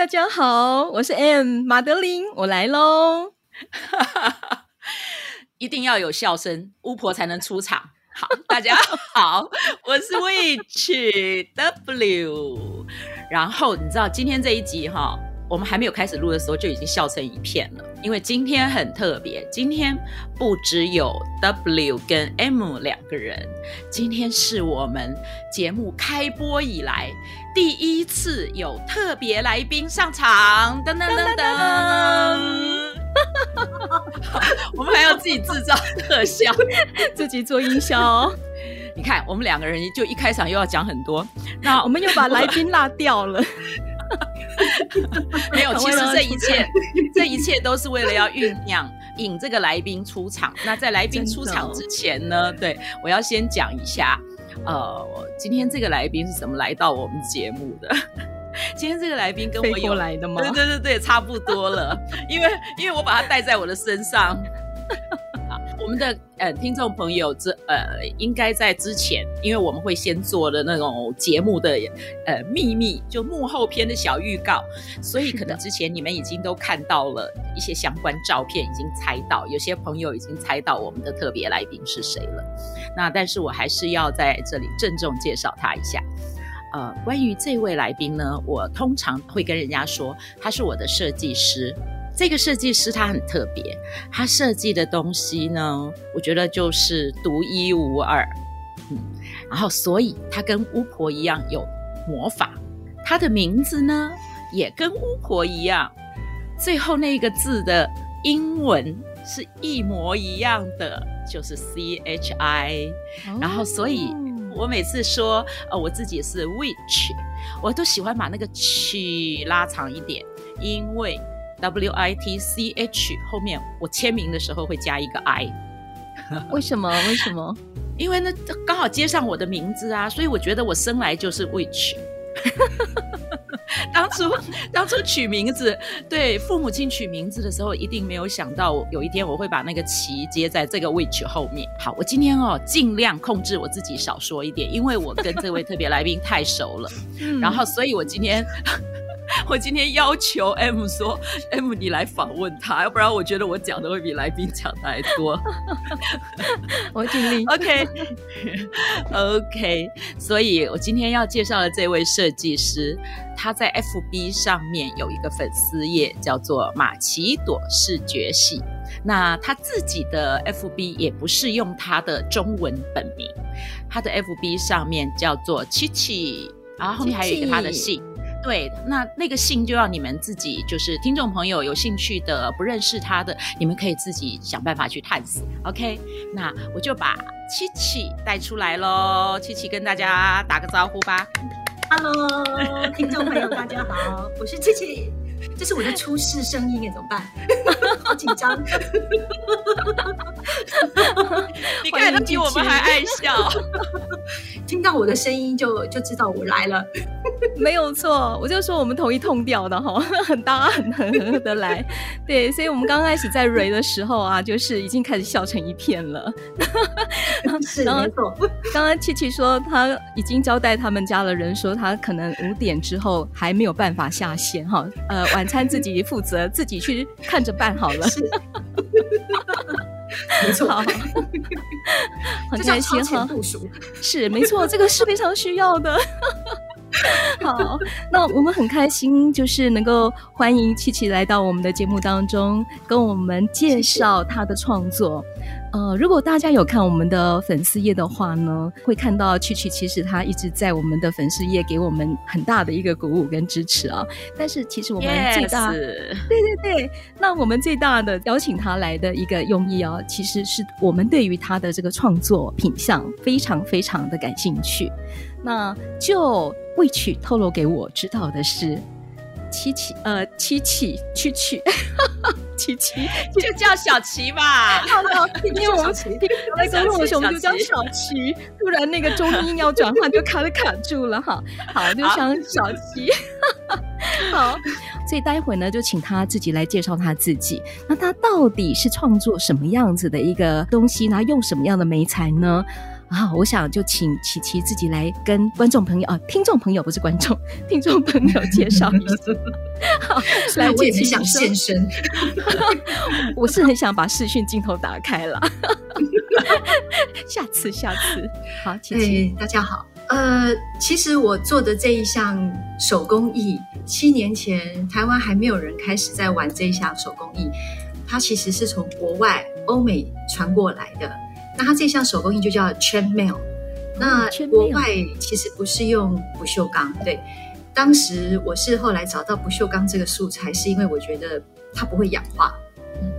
大家好，我是 M 马德琳，我来喽。一定要有笑声，巫婆才能出场。好，大家好，我是 Witch W。然后你知道今天这一集哈，我们还没有开始录的时候就已经笑成一片了，因为今天很特别，今天不只有 W 跟 M 两个人，今天是我们节目开播以来。第一次有特别来宾上场，噔噔噔噔，我们还要自己制造特效，自己做音效。你看，我们两个人就一开场又要讲很多，那我们又把来宾落掉了。没有，其实这一切，这一切都是为了要酝酿引这个来宾出场。那在来宾出场之前呢，对，我要先讲一下。呃，今天这个来宾是怎么来到我们节目的？今天这个来宾跟我有来的吗？对对对对，差不多了，因为因为我把他带在我的身上。我们的呃听众朋友，这呃应该在之前，因为我们会先做的那种节目的呃秘密，就幕后篇的小预告，所以可能之前你们已经都看到了一些相关照片，已经猜到，有些朋友已经猜到我们的特别来宾是谁了。那但是我还是要在这里郑重介绍他一下。呃，关于这位来宾呢，我通常会跟人家说，他是我的设计师。这个设计师他很特别，他设计的东西呢，我觉得就是独一无二。嗯，然后所以他跟巫婆一样有魔法，他的名字呢也跟巫婆一样，最后那个字的英文是一模一样的，就是 C H I。然后所以我每次说呃我自己是 witch，我都喜欢把那个 ch 拉长一点，因为。W I T C H 后面我签名的时候会加一个 I，为什么？为什么？因为呢刚好接上我的名字啊，所以我觉得我生来就是 Witch。当初当初取名字，对父母亲取名字的时候，一定没有想到有一天我会把那个奇接在这个 Witch 后面。好，我今天哦尽量控制我自己少说一点，因为我跟这位特别来宾太熟了，然后所以我今天。我今天要求 M 说，M 你来访问他，要不然我觉得我讲的会比来宾讲的还多。我尽力。OK，OK，所以我今天要介绍的这位设计师，他在 FB 上面有一个粉丝页，叫做马奇朵视觉系。那他自己的 FB 也不是用他的中文本名，他的 FB 上面叫做七七，然后后面还有一个他的姓。对，那那个信就要你们自己，就是听众朋友有兴趣的、不认识他的，你们可以自己想办法去探索。OK，那我就把七七带出来喽。七七跟大家打个招呼吧。Hello，听众朋友大家好，我是七七。这是我的初试声音，怎么办？好紧张！你看他比我们还爱笑，听到我的声音就就知道我来了。没有错，我就说我们同一痛调的哈，很搭很很合得来。对，所以我们刚开始在蕊的时候啊，就是已经开始笑成一片了。是没错。刚刚七七说他已经交代他们家的人说他可能五点之后还没有办法下线哈，呃。晚餐自己负责，自己去看着办好了。是，没错，很开心哈。是没错，这个是非常需要的。好，那我们很开心，就是能够欢迎七七来到我们的节目当中，跟我们介绍他的创作。呃，如果大家有看我们的粉丝页的话呢，会看到曲曲其实他一直在我们的粉丝页给我们很大的一个鼓舞跟支持啊。但是其实我们最大.对对对，那我们最大的邀请他来的一个用意啊，其实是我们对于他的这个创作品相非常非常的感兴趣。那就 Witch 透露给我知道的是，七七呃七七七七。琪琪，就叫小琪吧。好的，因为我们平常在沟通的时候，我们就叫小琪。突然那个中音要转换，就卡了卡住了哈。好，就像小琪。好，所以待会呢，就请他自己来介绍他自己。那他到底是创作什么样子的一个东西呢？用什么样的媒材呢？啊，我想就请琪琪自己来跟观众朋友啊，听众朋友不是观众，听众朋友介绍一下。好，来，我也很想现身，我是很想把视讯镜头打开了。下次，下次，好，琪琪，大家好。呃，其实我做的这一项手工艺，七年前台湾还没有人开始在玩这一项手工艺，它其实是从国外欧美传过来的。那它这项手工艺就叫 chainmail。那国外其实不是用不锈钢，对。当时我是后来找到不锈钢这个素材，是因为我觉得它不会氧化，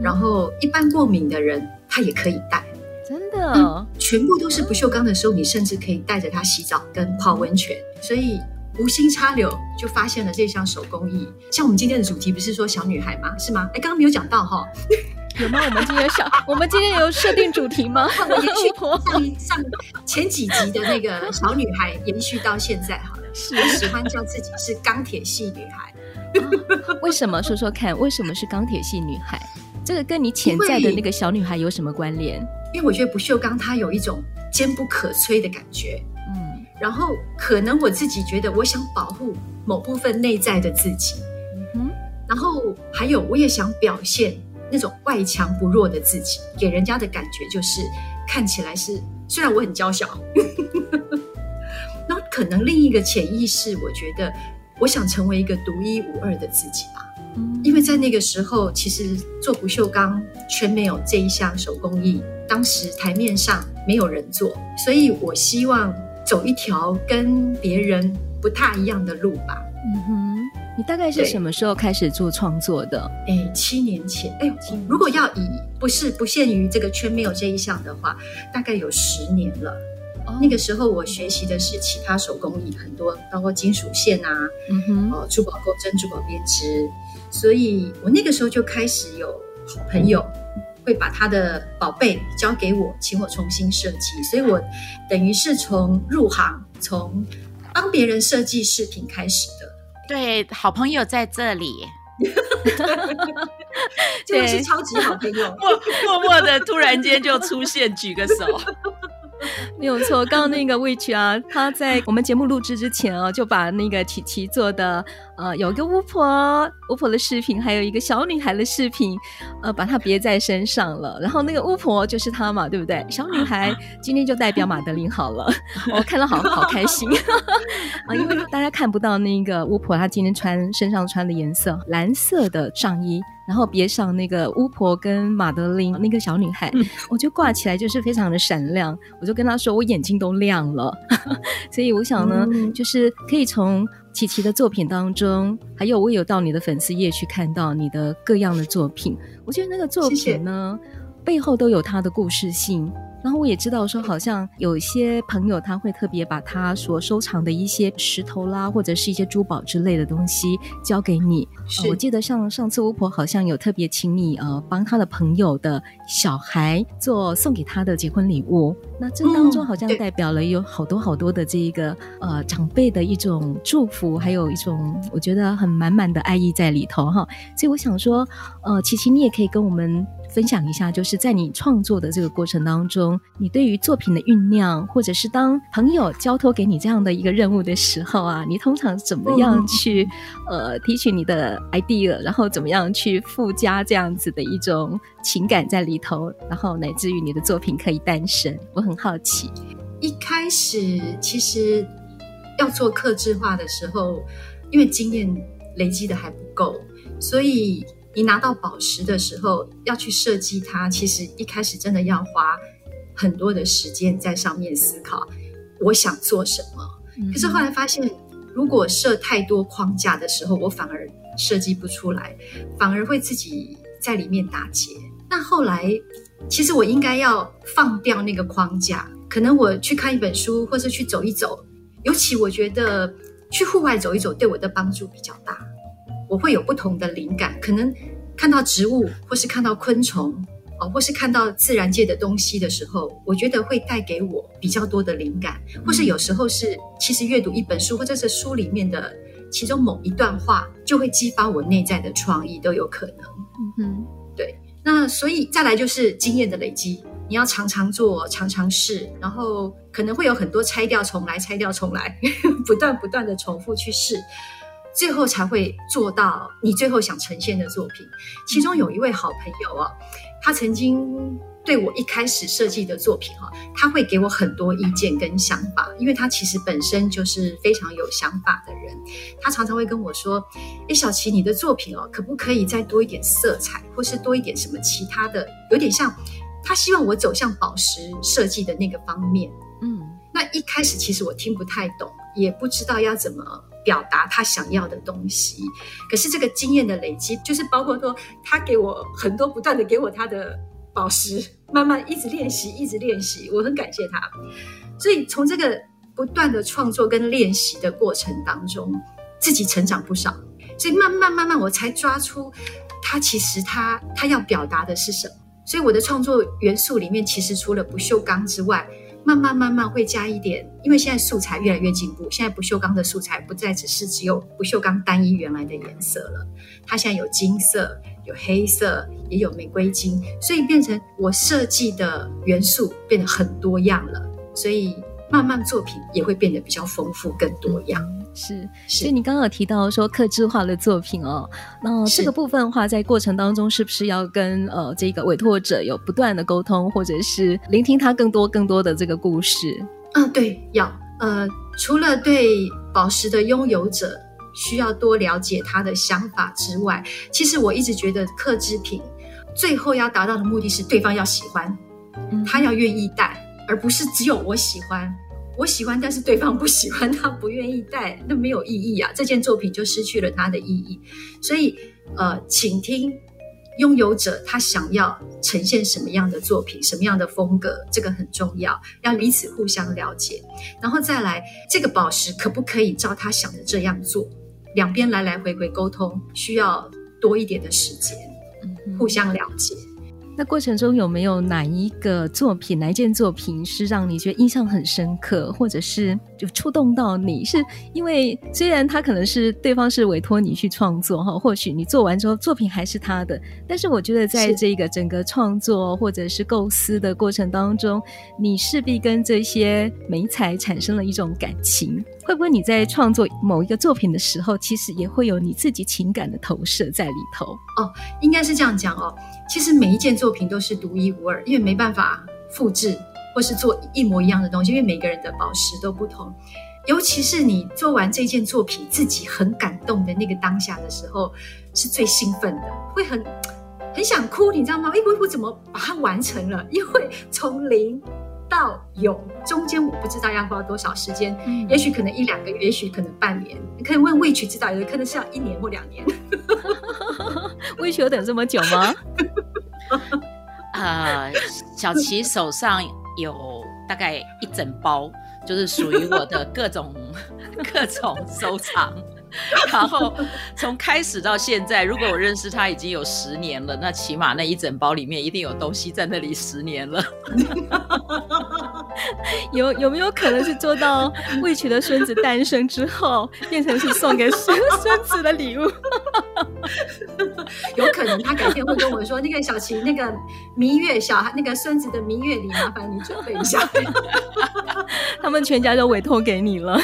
然后一般过敏的人他也可以戴。真的、嗯，全部都是不锈钢的时候，你甚至可以带着它洗澡跟泡温泉。所以无心插柳就发现了这项手工艺。像我们今天的主题不是说小女孩吗？是吗？哎，刚刚没有讲到哈，有吗？我们今天有小，我们今天有设定主题吗？我延续上上前几集的那个小女孩，延续到现在好了。是，我喜欢叫自己是钢铁系女孩。啊、为什么？说说看，为什么是钢铁系女孩？这个跟你潜在的那个小女孩有什么关联？因为我觉得不锈钢它有一种坚不可摧的感觉，嗯，然后可能我自己觉得我想保护某部分内在的自己，嗯哼，然后还有我也想表现那种外强不弱的自己，给人家的感觉就是看起来是虽然我很娇小，那可能另一个潜意识，我觉得我想成为一个独一无二的自己吧。因为在那个时候，其实做不锈钢全没有这一项手工艺，当时台面上没有人做，所以我希望走一条跟别人不太一样的路吧。嗯哼，你大概是什么时候开始做创作的？哎，七年前。哎，如果要以不是不限于这个圈没有这一项的话，大概有十年了。哦，那个时候我学习的是其他手工艺，很多包括金属线啊，嗯哼，哦，珠宝钩针、珠宝编织。所以我那个时候就开始有好朋友会把他的宝贝交给我，请我重新设计。所以我等于是从入行，从帮别人设计饰品开始的。对，好朋友在这里，真的是超级好朋友，默默默的突然间就出现，举个手。没有错，刚刚那个 Witch 啊，他在我们节目录制之前啊，就把那个琪琪做的呃，有一个巫婆巫婆的视频，还有一个小女孩的视频，呃，把它别在身上了。然后那个巫婆就是她嘛，对不对？小女孩今天就代表马德琳好了，我看了好好开心啊，因为大家看不到那个巫婆她今天穿身上穿的颜色，蓝色的上衣。然后别上那个巫婆跟马德琳那个小女孩，嗯、我就挂起来就是非常的闪亮。我就跟她说，我眼睛都亮了。所以我想呢，嗯、就是可以从琪琪的作品当中，还有我有到你的粉丝页去看到你的各样的作品。我觉得那个作品呢，谢谢背后都有它的故事性。然后我也知道说，好像有一些朋友他会特别把他所收藏的一些石头啦，或者是一些珠宝之类的东西交给你。是、呃、我记得像上次巫婆好像有特别请你呃帮他的朋友的小孩做送给他的结婚礼物。那这当中好像代表了有好多好多的这一个呃长辈的一种祝福，还有一种我觉得很满满的爱意在里头哈。所以我想说，呃，琪琪你也可以跟我们。分享一下，就是在你创作的这个过程当中，你对于作品的酝酿，或者是当朋友交托给你这样的一个任务的时候啊，你通常怎么样去、嗯、呃提取你的 idea，然后怎么样去附加这样子的一种情感在里头，然后乃至于你的作品可以诞生？我很好奇。一开始其实要做客制化的时候，因为经验累积的还不够，所以。你拿到宝石的时候，要去设计它，其实一开始真的要花很多的时间在上面思考，我想做什么。可是后来发现，如果设太多框架的时候，我反而设计不出来，反而会自己在里面打结。那后来，其实我应该要放掉那个框架，可能我去看一本书，或是去走一走。尤其我觉得去户外走一走，对我的帮助比较大。我会有不同的灵感，可能看到植物，或是看到昆虫，哦，或是看到自然界的东西的时候，我觉得会带给我比较多的灵感，或是有时候是其实阅读一本书，或者是书里面的其中某一段话，就会激发我内在的创意，都有可能。嗯哼，对。那所以再来就是经验的累积，你要常常做，常常试，然后可能会有很多拆掉重来，拆掉重来，不断不断的重复去试。最后才会做到你最后想呈现的作品。其中有一位好朋友哦，他曾经对我一开始设计的作品哈，他会给我很多意见跟想法，因为他其实本身就是非常有想法的人。他常常会跟我说：“诶，小琪，你的作品哦，可不可以再多一点色彩，或是多一点什么其他的？有点像他希望我走向宝石设计的那个方面。”嗯，那一开始其实我听不太懂，也不知道要怎么。表达他想要的东西，可是这个经验的累积，就是包括说他给我很多不断的给我他的宝石，慢慢一直练习，一直练习，我很感谢他。所以从这个不断的创作跟练习的过程当中，自己成长不少。所以慢慢慢慢，我才抓出他其实他他要表达的是什么。所以我的创作元素里面，其实除了不锈钢之外，慢慢慢慢会加一点，因为现在素材越来越进步，现在不锈钢的素材不再只是只有不锈钢单一原来的颜色了，它现在有金色、有黑色，也有玫瑰金，所以变成我设计的元素变得很多样了，所以慢慢作品也会变得比较丰富、更多样。是，所以你刚刚有提到说克制化的作品哦，那这个部分的话，在过程当中是不是要跟呃这个委托者有不断的沟通，或者是聆听他更多更多的这个故事？嗯，对，要呃，除了对宝石的拥有者需要多了解他的想法之外，其实我一直觉得克制品最后要达到的目的是对方要喜欢，嗯，他要愿意戴，而不是只有我喜欢。我喜欢，但是对方不喜欢，他不愿意戴，那没有意义啊！这件作品就失去了它的意义。所以，呃，请听拥有者他想要呈现什么样的作品，什么样的风格，这个很重要，要彼此互相了解。然后再来，这个宝石可不可以照他想的这样做？两边来来回回沟通，需要多一点的时间，互相了解。那过程中有没有哪一个作品，哪一件作品是让你觉得印象很深刻，或者是就触动到你？是因为虽然他可能是对方是委托你去创作哈，或许你做完之后作品还是他的，但是我觉得在这个整个创作或者是构思的过程当中，你势必跟这些美彩产生了一种感情。会不会你在创作某一个作品的时候，其实也会有你自己情感的投射在里头？哦，应该是这样讲哦。其实每一件作品都是独一无二，因为没办法复制或是做一模一样的东西，因为每个人的宝石都不同。尤其是你做完这件作品，自己很感动的那个当下的时候，是最兴奋的，会很很想哭，你知道吗？哎，我我怎么把它完成了？因为从零。到有中间我不知道要花多少时间，嗯、也许可能一两个月，也许可能半年。你可以问魏曲知道，有的可能是要一年或两年。魏曲有等这么久吗？呃，小琪手上有大概一整包，就是属于我的各种 各种收藏。然后从开始到现在，如果我认识他已经有十年了，那起码那一整包里面一定有东西在那里十年了。有有没有可能是做到魏曲的孙子诞生之后，变成是送给孙 孙子的礼物？有可能，他改天会跟我说，那个小琪，那个蜜月小孩，那个孙子的蜜月礼，麻烦你准备一下。他们全家都委托给你了。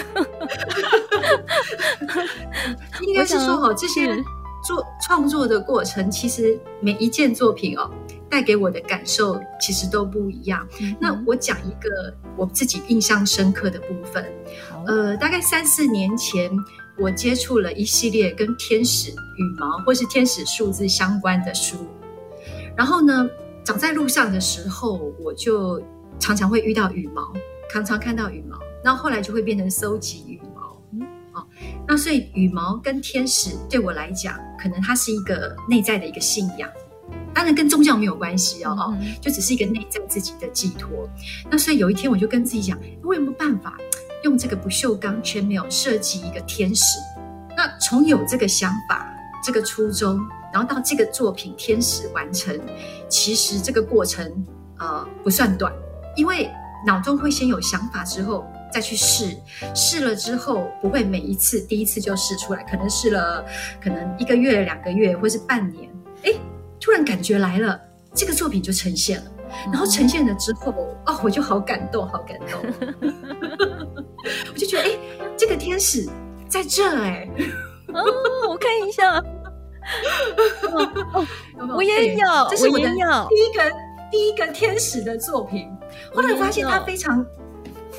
应该是说哦，这些做创作的过程，其实每一件作品哦，带给我的感受其实都不一样。嗯、那我讲一个我自己印象深刻的部分。呃，大概三四年前，我接触了一系列跟天使羽毛或是天使数字相关的书。然后呢，走在路上的时候，我就常常会遇到羽毛，常常看到羽毛。那后，后来就会变成搜集羽毛。那所以羽毛跟天使对我来讲，可能它是一个内在的一个信仰，当然跟宗教没有关系哦，哦，就只是一个内在自己的寄托。那所以有一天我就跟自己讲，我有没有办法用这个不锈钢 chainmail 设计一个天使？那从有这个想法、这个初衷，然后到这个作品天使完成，其实这个过程呃不算短，因为脑中会先有想法之后。再去试，试了之后不会每一次第一次就试出来，可能试了可能一个月、两个月，或是半年，哎，突然感觉来了，这个作品就呈现了。然后呈现了之后，哦，我就好感动，好感动，我就觉得，哎，这个天使在这，哎，哦，我看一下，哦，我也有，这是我的第一个第一个天使的作品，后来发现它非常。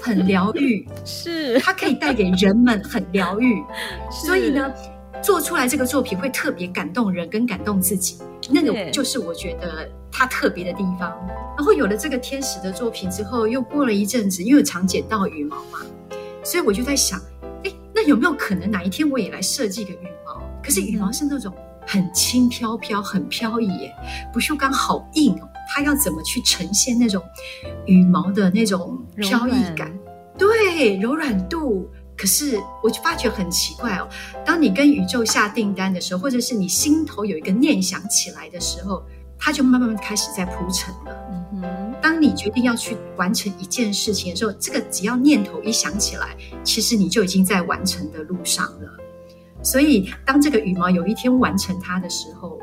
很疗愈，是它可以带给人们很疗愈，所以呢，做出来这个作品会特别感动人跟感动自己，那个就是我觉得它特别的地方。然后有了这个天使的作品之后，又过了一阵子，因为常捡到羽毛嘛，所以我就在想，哎，那有没有可能哪一天我也来设计个羽毛？可是羽毛是那种很轻飘飘、很飘逸耶，不锈钢好硬哦。它要怎么去呈现那种羽毛的那种飘逸感？对，柔软度。可是我就发觉很奇怪哦，当你跟宇宙下订单的时候，或者是你心头有一个念想起来的时候，它就慢慢开始在铺陈了。嗯哼。当你决定要去完成一件事情的时候，这个只要念头一想起来，其实你就已经在完成的路上了。所以，当这个羽毛有一天完成它的时候，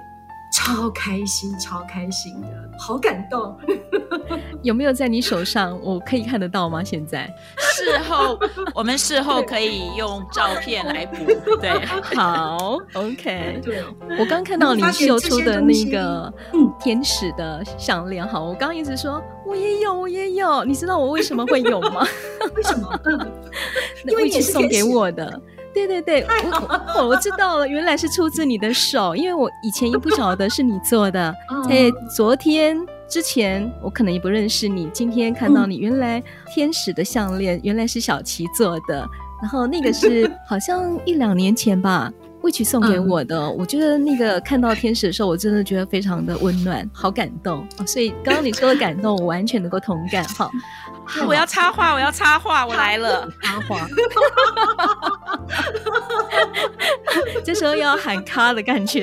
超开心，超开心的，好感动。有没有在你手上？我可以看得到吗？现在事后，我们事后可以用照片来补。对，好，OK。对，我刚看到你秀出的那个天使的项链。好，我刚一直说我也有，我也有。你知道我为什么会有吗？为什么？因为你是送给我的。对对对，我我知道了，原来是出自你的手，因为我以前也不晓得是你做的。在昨天之前，我可能也不认识你，今天看到你，原来天使的项链原来是小琪做的，然后那个是好像一两年前吧，魏曲送给我的。我觉得那个看到天使的时候，我真的觉得非常的温暖，好感动。所以刚刚你说的感动，我完全能够同感。好。我要插话，我要插话，我来了，插话。这时候要喊卡的感觉。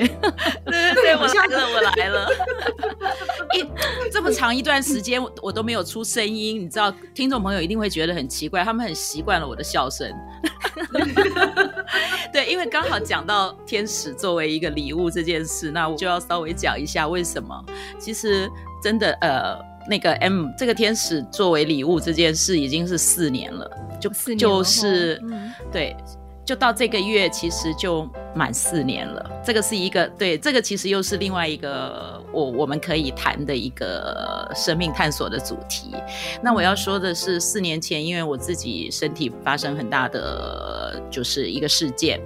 对 对对，我来了，我来了。一这么长一段时间，我我都没有出声音，你知道，听众朋友一定会觉得很奇怪，他们很习惯了我的笑声。对，因为刚好讲到天使作为一个礼物这件事，那我就要稍微讲一下为什么。其实真的，呃。那个 M 这个天使作为礼物这件事已经是四年了，就四年就是、嗯、对，就到这个月其实就满四年了。这个是一个对，这个其实又是另外一个我我们可以谈的一个生命探索的主题。那我要说的是，四年前因为我自己身体发生很大的就是一个事件，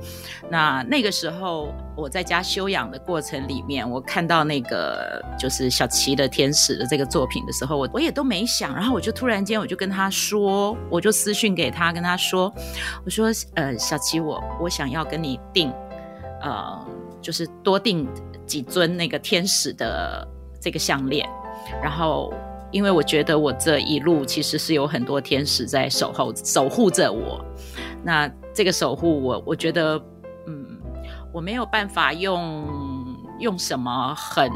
那那个时候。我在家休养的过程里面，我看到那个就是小琪的天使的这个作品的时候，我我也都没想，然后我就突然间我就跟他说，我就私讯给他，跟他说，我说呃小琪，我我想要跟你订，呃就是多订几尊那个天使的这个项链，然后因为我觉得我这一路其实是有很多天使在守候守护着我，那这个守护我我觉得。嗯我没有办法用用什么很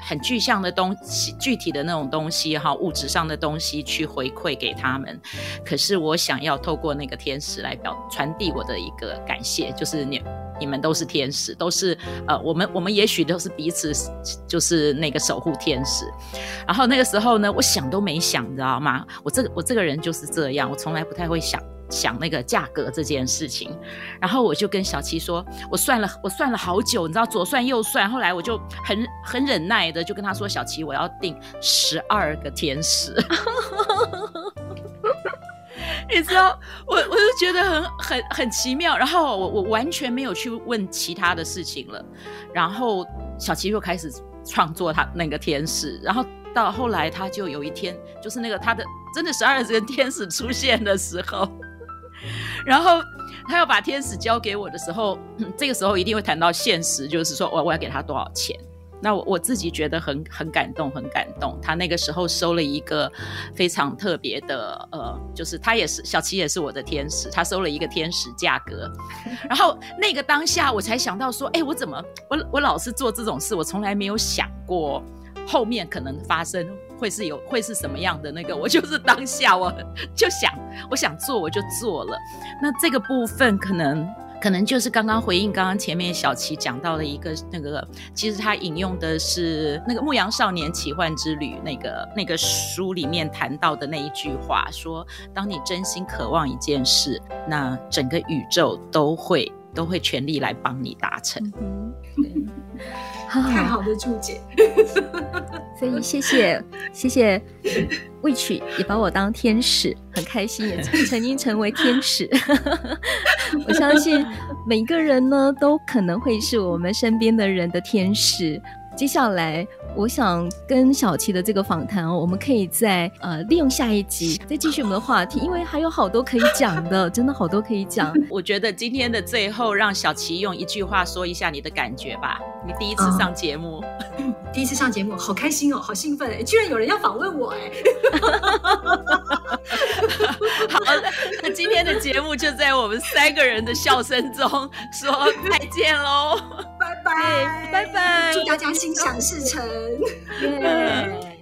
很具象的东西、具体的那种东西哈，物质上的东西去回馈给他们。可是我想要透过那个天使来表传递我的一个感谢，就是你你们都是天使，都是呃，我们我们也许都是彼此就是那个守护天使。然后那个时候呢，我想都没想，你知道吗？我这个我这个人就是这样，我从来不太会想。想那个价格这件事情，然后我就跟小琪说，我算了，我算了好久，你知道左算右算，后来我就很很忍耐的就跟他说，小琪，我要订十二个天使，你知道，我我就觉得很很很奇妙，然后我我完全没有去问其他的事情了，然后小琪又开始创作他那个天使，然后到后来他就有一天，就是那个他的真的十二个天使出现的时候。然后他要把天使交给我的时候，这个时候一定会谈到现实，就是说我我要给他多少钱。那我我自己觉得很很感动，很感动。他那个时候收了一个非常特别的，呃，就是他也是小琪，也是我的天使，他收了一个天使价格。然后那个当下，我才想到说，哎，我怎么我我老是做这种事，我从来没有想过后面可能发生会是有会是什么样的那个。我就是当下我 就想我想做我就做了。那这个部分可能。可能就是刚刚回应刚刚前面小琪讲到的一个那个，其实他引用的是那个《牧羊少年奇幻之旅》那个那个书里面谈到的那一句话，说：当你真心渴望一件事，那整个宇宙都会都会全力来帮你达成。嗯 太好的注解，所以谢谢谢谢 Witch 也把我当天使，很开心，也曾 经成为天使。我相信每个人呢，都可能会是我们身边的人的天使。接下来。我想跟小琪的这个访谈哦，我们可以再呃利用下一集再继续我们的话题，因为还有好多可以讲的，真的好多可以讲。我觉得今天的最后，让小琪用一句话说一下你的感觉吧。你第一次上节目，哦，第一次上节目，好开心哦，好兴奋哎，居然有人要访问我哎。好的，那今天的节目就在我们三个人的笑声中说再见喽，拜拜，拜拜，祝大家心想事成。耶。